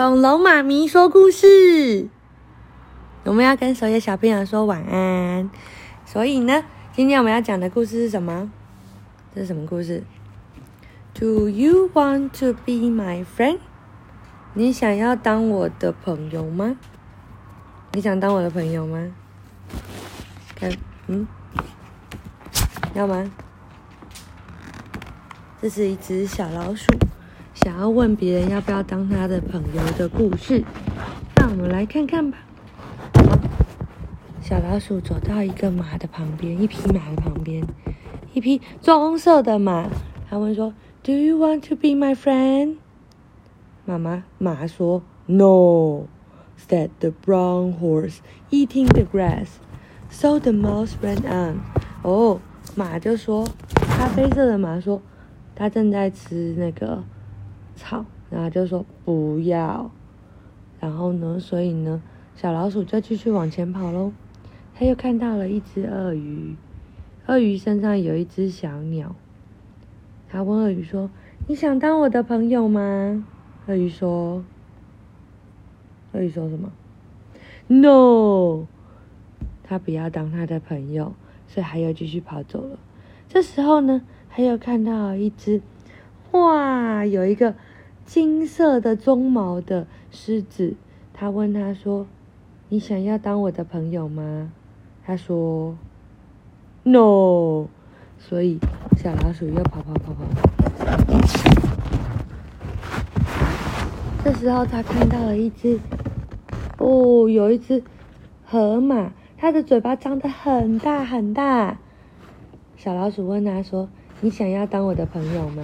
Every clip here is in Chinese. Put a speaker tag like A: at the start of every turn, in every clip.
A: 恐龙妈咪说故事。我们要跟所有小朋友说晚安。所以呢，今天我们要讲的故事是什么？这是什么故事？Do you want to be my friend？你想要当我的朋友吗？你想当我的朋友吗？看，嗯，要吗？这是一只小老鼠。想要问别人要不要当他的朋友的故事，那我们来看看吧。小老鼠走到一个马的旁边，一匹马的旁边，一匹棕色的马。他问说：“Do you want to be my friend？” 妈妈马说：“No。” said the brown horse, eating the grass. So the mouse ran on. 哦，马就说，咖啡色的马说，它正在吃那个。草，然后就说不要，然后呢，所以呢，小老鼠就继续往前跑喽。他又看到了一只鳄鱼，鳄鱼身上有一只小鸟。他问鳄鱼说：“你想当我的朋友吗？”鳄鱼说：“鳄鱼说什么？”“No。”他不要当他的朋友，所以还要继续跑走了。这时候呢，他又看到一只，哇，有一个。金色的鬃毛的狮子，他问他说：“你想要当我的朋友吗？”他说：“No。”所以小老鼠又跑跑跑跑。这时候他看到了一只，哦，有一只河马，它的嘴巴张得很大很大。小老鼠问他说：“你想要当我的朋友吗？”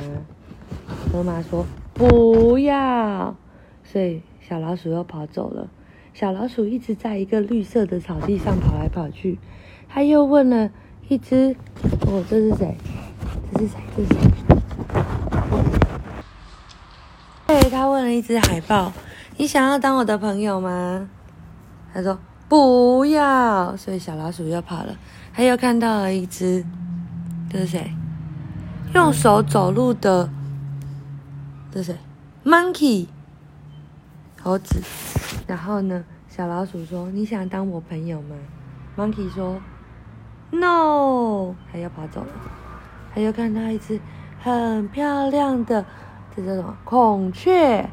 A: 河马说。不要，所以小老鼠又跑走了。小老鼠一直在一个绿色的草地上跑来跑去。他又问了一只，哦，这是谁？这是谁？这是谁？对，他问了一只海豹：“你想要当我的朋友吗？”他说：“不要。”所以小老鼠又跑了。他又看到了一只，这是谁？用手走路的。这是 monkey 猴子，然后呢，小老鼠说：“你想当我朋友吗？”monkey 说：“no。”它又跑走了。它又看到一只很漂亮的，这叫什么？孔雀。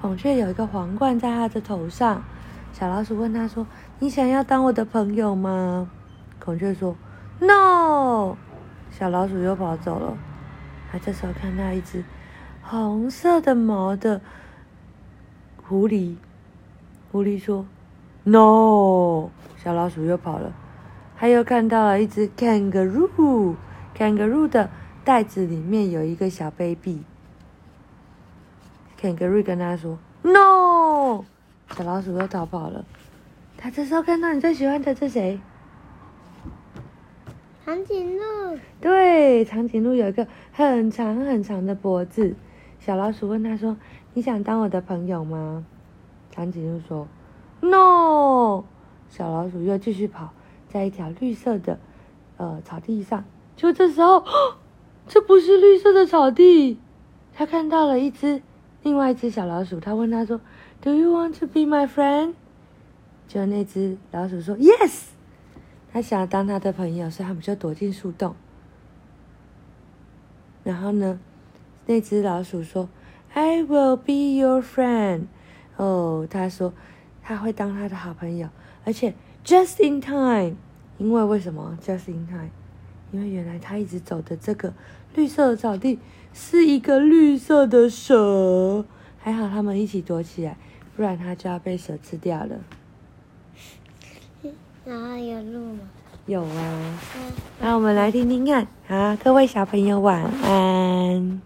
A: 孔雀有一个皇冠在它的头上。小老鼠问他说：“你想要当我的朋友吗？”孔雀说：“no。”小老鼠又跑走了。他这时候看到一只。红色的毛的狐狸，狐狸说：“No。”小老鼠又跑了。他又看到了一只 kangaroo，kangaroo 的袋子里面有一个小 baby。kangaroo 跟他说：“No。”小老鼠又逃跑了。他这时候看到你最喜欢的是谁？
B: 长颈鹿。
A: 对，长颈鹿有一个很长很长的脖子。小老鼠问他说：“你想当我的朋友吗？”长颈鹿说：“No。”小老鼠又继续跑，在一条绿色的呃草地上。就这时候，这不是绿色的草地，他看到了一只另外一只小老鼠。他问他说：“Do you want to be my friend？” 就那只老鼠说：“Yes。”他想当他的朋友，所以他们就躲进树洞。然后呢？那只老鼠说：“I will be your friend。”哦，他说他会当他的好朋友，而且 just in time。因为为什么 just in time？因为原来他一直走的这个绿色的草地是一个绿色的蛇，还好他们一起躲起来，不然他就要被蛇吃掉了。
B: 然后有路吗？
A: 有啊。那我们来听听看，好，各位小朋友晚安。